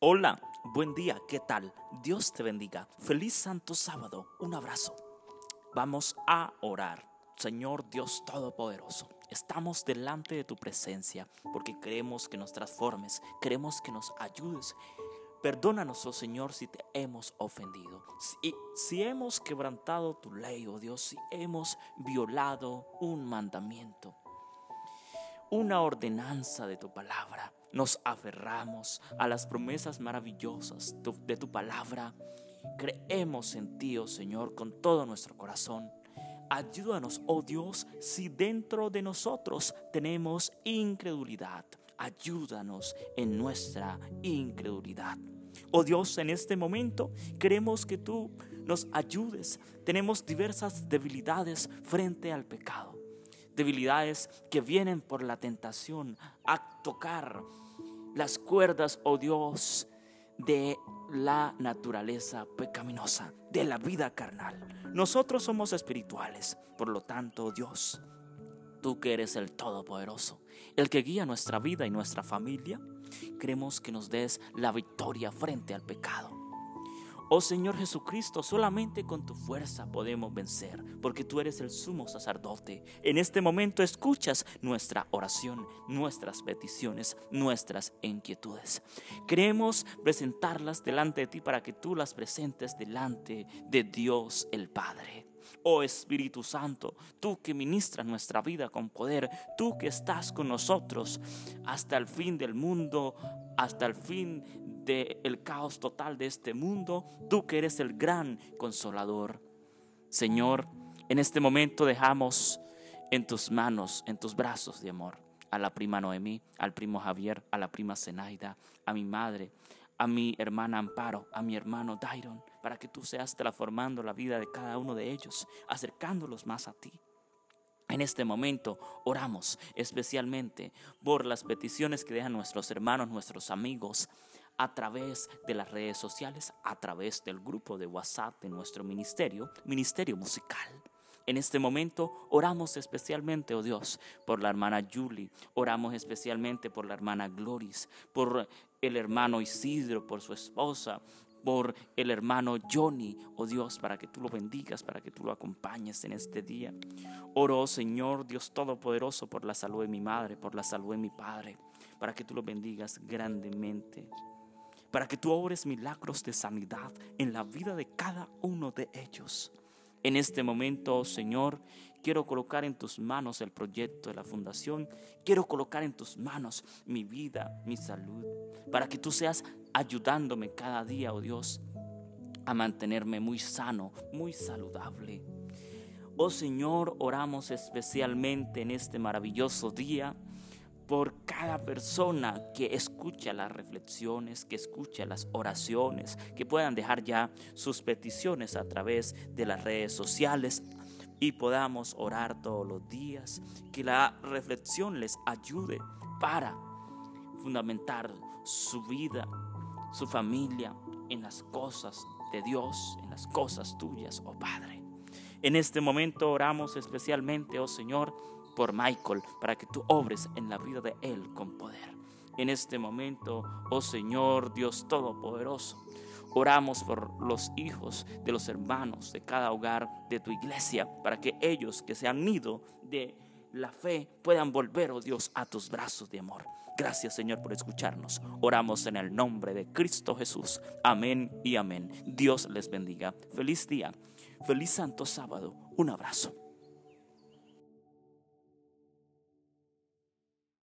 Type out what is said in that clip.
Hola, buen día, ¿qué tal? Dios te bendiga. Feliz Santo Sábado. Un abrazo. Vamos a orar. Señor Dios Todopoderoso, estamos delante de tu presencia porque queremos que nos transformes, queremos que nos ayudes. Perdónanos, oh Señor, si te hemos ofendido, si hemos quebrantado tu ley, oh Dios, si hemos violado un mandamiento una ordenanza de tu palabra. Nos aferramos a las promesas maravillosas de tu palabra. Creemos en ti, oh Señor, con todo nuestro corazón. Ayúdanos, oh Dios, si dentro de nosotros tenemos incredulidad. Ayúdanos en nuestra incredulidad. Oh Dios, en este momento queremos que tú nos ayudes. Tenemos diversas debilidades frente al pecado debilidades que vienen por la tentación a tocar las cuerdas, oh Dios, de la naturaleza pecaminosa, de la vida carnal. Nosotros somos espirituales, por lo tanto, Dios, tú que eres el Todopoderoso, el que guía nuestra vida y nuestra familia, queremos que nos des la victoria frente al pecado. Oh Señor Jesucristo, solamente con tu fuerza podemos vencer, porque tú eres el sumo sacerdote. En este momento escuchas nuestra oración, nuestras peticiones, nuestras inquietudes. Queremos presentarlas delante de ti para que tú las presentes delante de Dios el Padre. Oh Espíritu Santo, tú que ministras nuestra vida con poder, tú que estás con nosotros hasta el fin del mundo, hasta el fin el caos total de este mundo, tú que eres el gran consolador. Señor, en este momento dejamos en tus manos, en tus brazos de amor, a la prima Noemí, al primo Javier, a la prima Zenaida, a mi madre, a mi hermana Amparo, a mi hermano Dairon, para que tú seas transformando la vida de cada uno de ellos, acercándolos más a ti. En este momento oramos especialmente por las peticiones que dejan nuestros hermanos, nuestros amigos, a través de las redes sociales, a través del grupo de WhatsApp de nuestro ministerio, Ministerio Musical. En este momento oramos especialmente, oh Dios, por la hermana Julie, oramos especialmente por la hermana Gloris, por el hermano Isidro, por su esposa, por el hermano Johnny, oh Dios, para que tú lo bendigas, para que tú lo acompañes en este día. Oro, oh Señor, Dios Todopoderoso, por la salud de mi madre, por la salud de mi padre, para que tú lo bendigas grandemente para que tú obres milagros de sanidad en la vida de cada uno de ellos. En este momento, Señor, quiero colocar en tus manos el proyecto de la fundación. Quiero colocar en tus manos mi vida, mi salud, para que tú seas ayudándome cada día, oh Dios, a mantenerme muy sano, muy saludable. Oh Señor, oramos especialmente en este maravilloso día por cada persona que escucha las reflexiones, que escucha las oraciones, que puedan dejar ya sus peticiones a través de las redes sociales y podamos orar todos los días, que la reflexión les ayude para fundamentar su vida, su familia en las cosas de Dios, en las cosas tuyas, oh Padre. En este momento oramos especialmente, oh Señor, por Michael, para que tú obres en la vida de él con poder. En este momento, oh Señor Dios Todopoderoso, oramos por los hijos de los hermanos de cada hogar de tu iglesia, para que ellos que se han ido de la fe puedan volver, oh Dios, a tus brazos de amor. Gracias Señor por escucharnos. Oramos en el nombre de Cristo Jesús. Amén y amén. Dios les bendiga. Feliz día. Feliz Santo Sábado. Un abrazo.